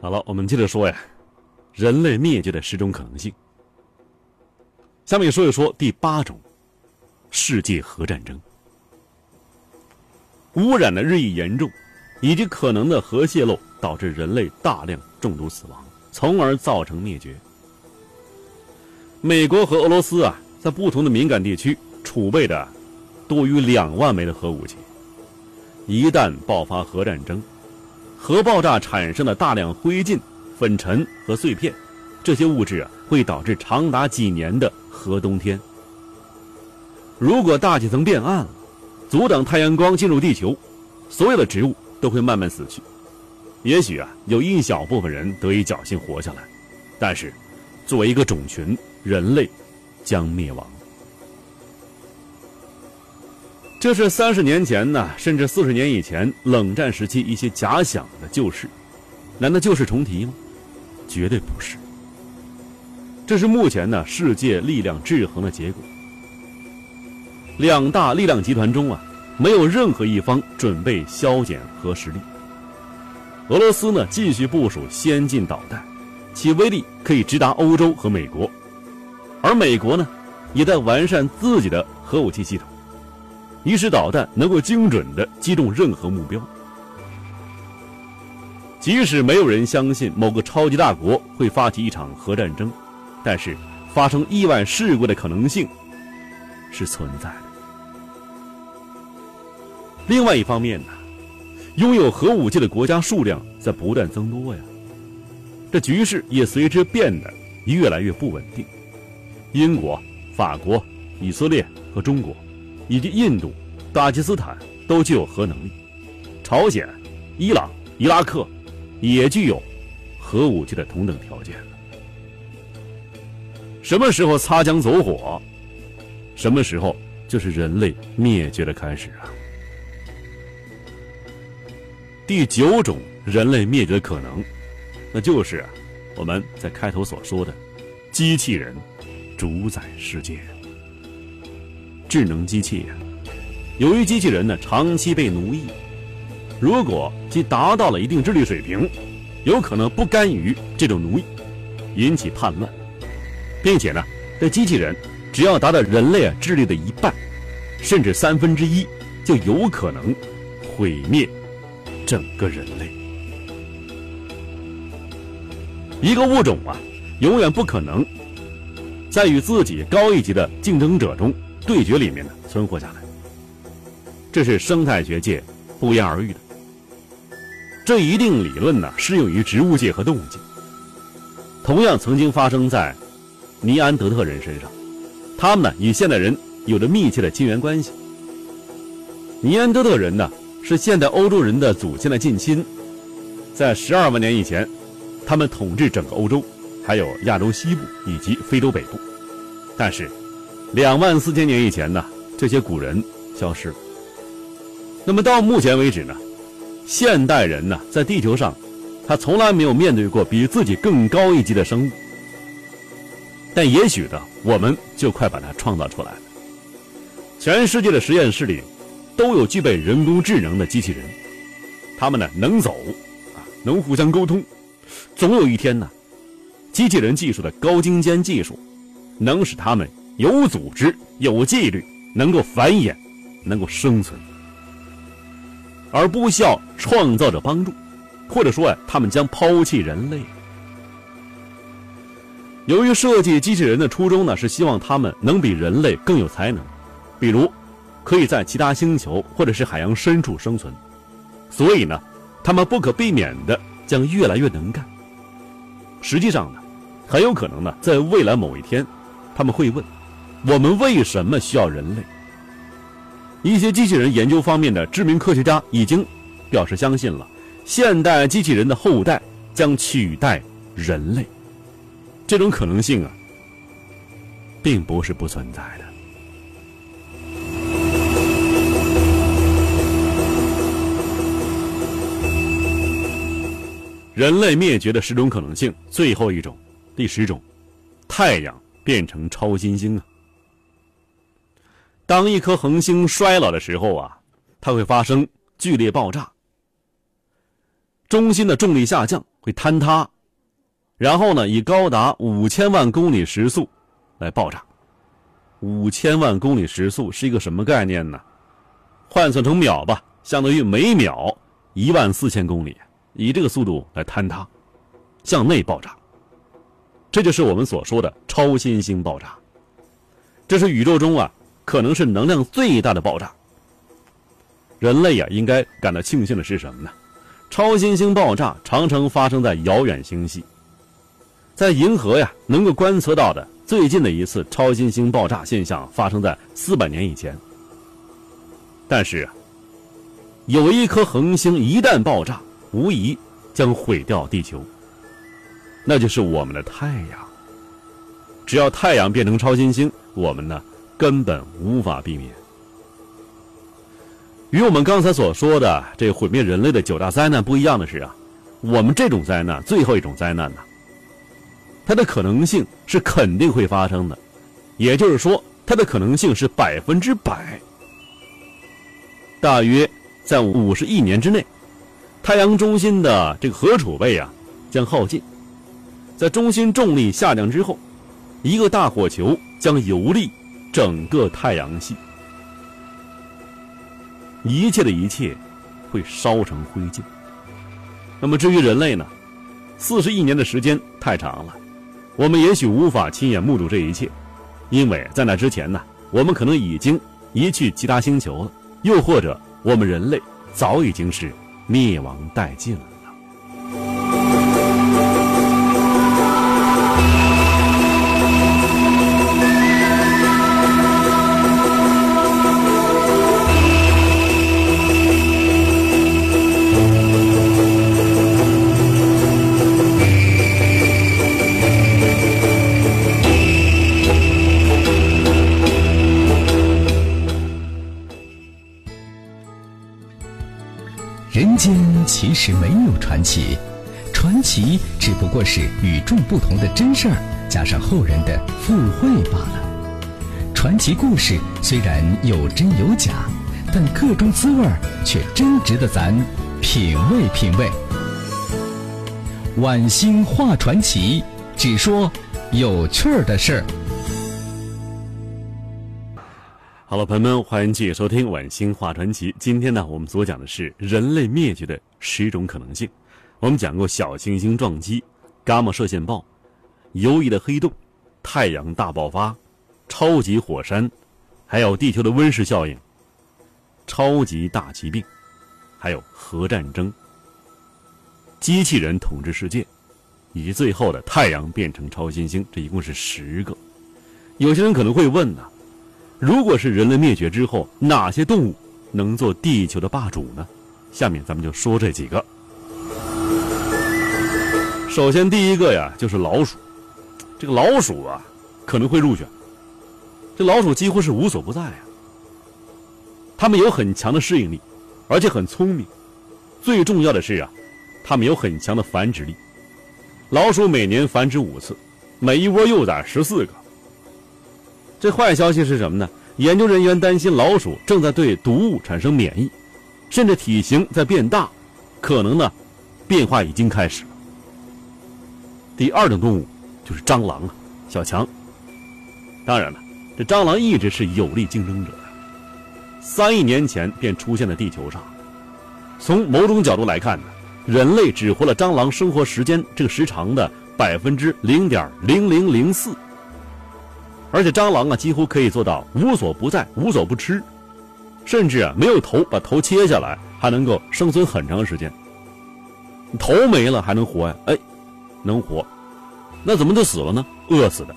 好了，我们接着说呀，人类灭绝的十种可能性。下面说一说第八种，世界核战争。污染的日益严重，以及可能的核泄漏，导致人类大量中毒死亡，从而造成灭绝。美国和俄罗斯啊，在不同的敏感地区储备的多于两万枚的核武器。一旦爆发核战争，核爆炸产生的大量灰烬、粉尘和碎片，这些物质啊，会导致长达几年的核冬天。如果大气层变暗了，阻挡太阳光进入地球，所有的植物都会慢慢死去。也许啊，有一小部分人得以侥幸活下来，但是，作为一个种群，人类将灭亡。这是三十年前呢，甚至四十年以前冷战时期一些假想的旧事，难道旧事重提吗？绝对不是。这是目前呢世界力量制衡的结果。两大力量集团中啊，没有任何一方准备削减核实力。俄罗斯呢继续部署先进导弹，其威力可以直达欧洲和美国，而美国呢，也在完善自己的核武器系统。以使导弹能够精准的击中任何目标。即使没有人相信某个超级大国会发起一场核战争，但是发生意外事故的可能性是存在的。另外一方面呢，拥有核武器的国家数量在不断增多呀，这局势也随之变得越来越不稳定。英国、法国、以色列和中国。以及印度、巴基斯坦都具有核能力，朝鲜、伊朗、伊拉克也具有核武器的同等条件。什么时候擦枪走火，什么时候就是人类灭绝的开始啊！第九种人类灭绝的可能，那就是我们在开头所说的机器人主宰世界。智能机器，由于机器人呢长期被奴役，如果其达到了一定智力水平，有可能不甘于这种奴役，引起叛乱，并且呢，这机器人只要达到人类啊智力的一半，甚至三分之一，就有可能毁灭整个人类。一个物种啊，永远不可能在与自己高一级的竞争者中。对决里面呢存活下来，这是生态学界不言而喻的。这一定理论呢适用于植物界和动物界。同样曾经发生在尼安德特人身上，他们呢与现代人有着密切的亲缘关系。尼安德特人呢是现代欧洲人的祖先的近亲，在十二万年以前，他们统治整个欧洲，还有亚洲西部以及非洲北部，但是。两万四千年以前呢，这些古人消失了。那么到目前为止呢，现代人呢在地球上，他从来没有面对过比自己更高一级的生物。但也许呢，我们就快把它创造出来了。全世界的实验室里，都有具备人工智能的机器人，他们呢能走，啊，能互相沟通。总有一天呢，机器人技术的高精尖技术，能使他们。有组织、有纪律，能够繁衍，能够生存，而不需要创造者帮助，或者说呀，他们将抛弃人类。由于设计机器人的初衷呢，是希望他们能比人类更有才能，比如可以在其他星球或者是海洋深处生存，所以呢，他们不可避免的将越来越能干。实际上呢，很有可能呢，在未来某一天，他们会问。我们为什么需要人类？一些机器人研究方面的知名科学家已经表示相信了，现代机器人的后代将取代人类。这种可能性啊，并不是不存在的。人类灭绝的十种可能性，最后一种，第十种，太阳变成超新星啊！当一颗恒星衰老的时候啊，它会发生剧烈爆炸。中心的重力下降，会坍塌，然后呢，以高达五千万公里时速来爆炸。五千万公里时速是一个什么概念呢？换算成秒吧，相当于每秒一万四千公里，以这个速度来坍塌，向内爆炸。这就是我们所说的超新星爆炸。这是宇宙中啊，可能是能量最大的爆炸。人类呀，应该感到庆幸的是什么呢？超新星爆炸常常发生在遥远星系，在银河呀能够观测到的最近的一次超新星爆炸现象发生在四百年以前。但是，有一颗恒星一旦爆炸，无疑将毁掉地球。那就是我们的太阳。只要太阳变成超新星，我们呢根本无法避免。与我们刚才所说的这毁灭人类的九大灾难不一样的是啊，我们这种灾难最后一种灾难呢，它的可能性是肯定会发生的，也就是说，它的可能性是百分之百。大约在五十亿年之内，太阳中心的这个核储备啊将耗尽，在中心重力下降之后，一个大火球将游历整个太阳系。一切的一切会烧成灰烬。那么至于人类呢？四十亿年的时间太长了，我们也许无法亲眼目睹这一切，因为在那之前呢，我们可能已经移去其他星球了，又或者我们人类早已经是灭亡殆尽了。人间其实没有传奇，传奇只不过是与众不同的真事儿加上后人的附会罢了。传奇故事虽然有真有假，但各种滋味儿却真值得咱品味品味。晚星画传奇，只说有趣儿的事儿。好了，朋友们，欢迎继续收听《晚星话传奇》。今天呢，我们所讲的是人类灭绝的十种可能性。我们讲过小行星撞击、伽马射线暴、游移的黑洞、太阳大爆发、超级火山，还有地球的温室效应、超级大疾病，还有核战争、机器人统治世界，以及最后的太阳变成超新星。这一共是十个。有些人可能会问呢？如果是人类灭绝之后，哪些动物能做地球的霸主呢？下面咱们就说这几个。首先，第一个呀，就是老鼠。这个老鼠啊，可能会入选。这老鼠几乎是无所不在啊。它们有很强的适应力，而且很聪明。最重要的是啊，它们有很强的繁殖力。老鼠每年繁殖五次，每一窝幼崽十四个。这坏消息是什么呢？研究人员担心老鼠正在对毒物产生免疫，甚至体型在变大，可能呢，变化已经开始了。第二种动物就是蟑螂啊，小强。当然了，这蟑螂一直是有力竞争者呀。三亿年前便出现在地球上，从某种角度来看呢，人类只活了蟑螂生活时间这个时长的百分之零点零零零四。而且蟑螂啊，几乎可以做到无所不在、无所不吃，甚至啊没有头，把头切下来还能够生存很长时间。头没了还能活呀？哎，能活，那怎么就死了呢？饿死的。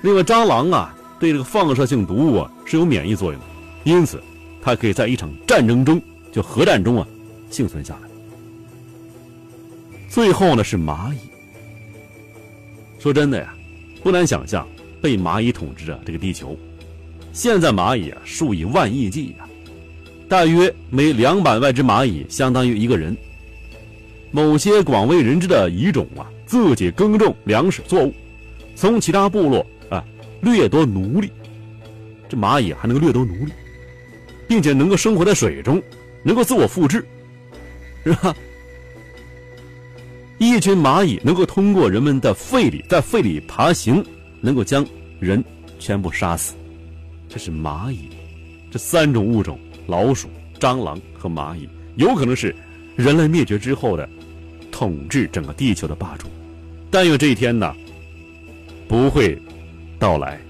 另外，蟑螂啊对这个放射性毒物啊是有免疫作用的，因此它可以在一场战争中，就核战中啊幸存下来。最后呢是蚂蚁。说真的呀，不难想象。被蚂蚁统治着这个地球，现在蚂蚁啊数以万亿计呀，大约每两百万只蚂蚁相当于一个人。某些广为人知的蚁种啊，自己耕种粮食作物，从其他部落啊掠夺奴隶。这蚂蚁还能掠夺奴隶，并且能够生活在水中，能够自我复制，是吧？一群蚂蚁能够通过人们的肺里，在肺里爬行，能够将人全部杀死。这是蚂蚁，这三种物种——老鼠、蟑螂和蚂蚁，有可能是人类灭绝之后的统治整个地球的霸主。但愿这一天呢，不会到来。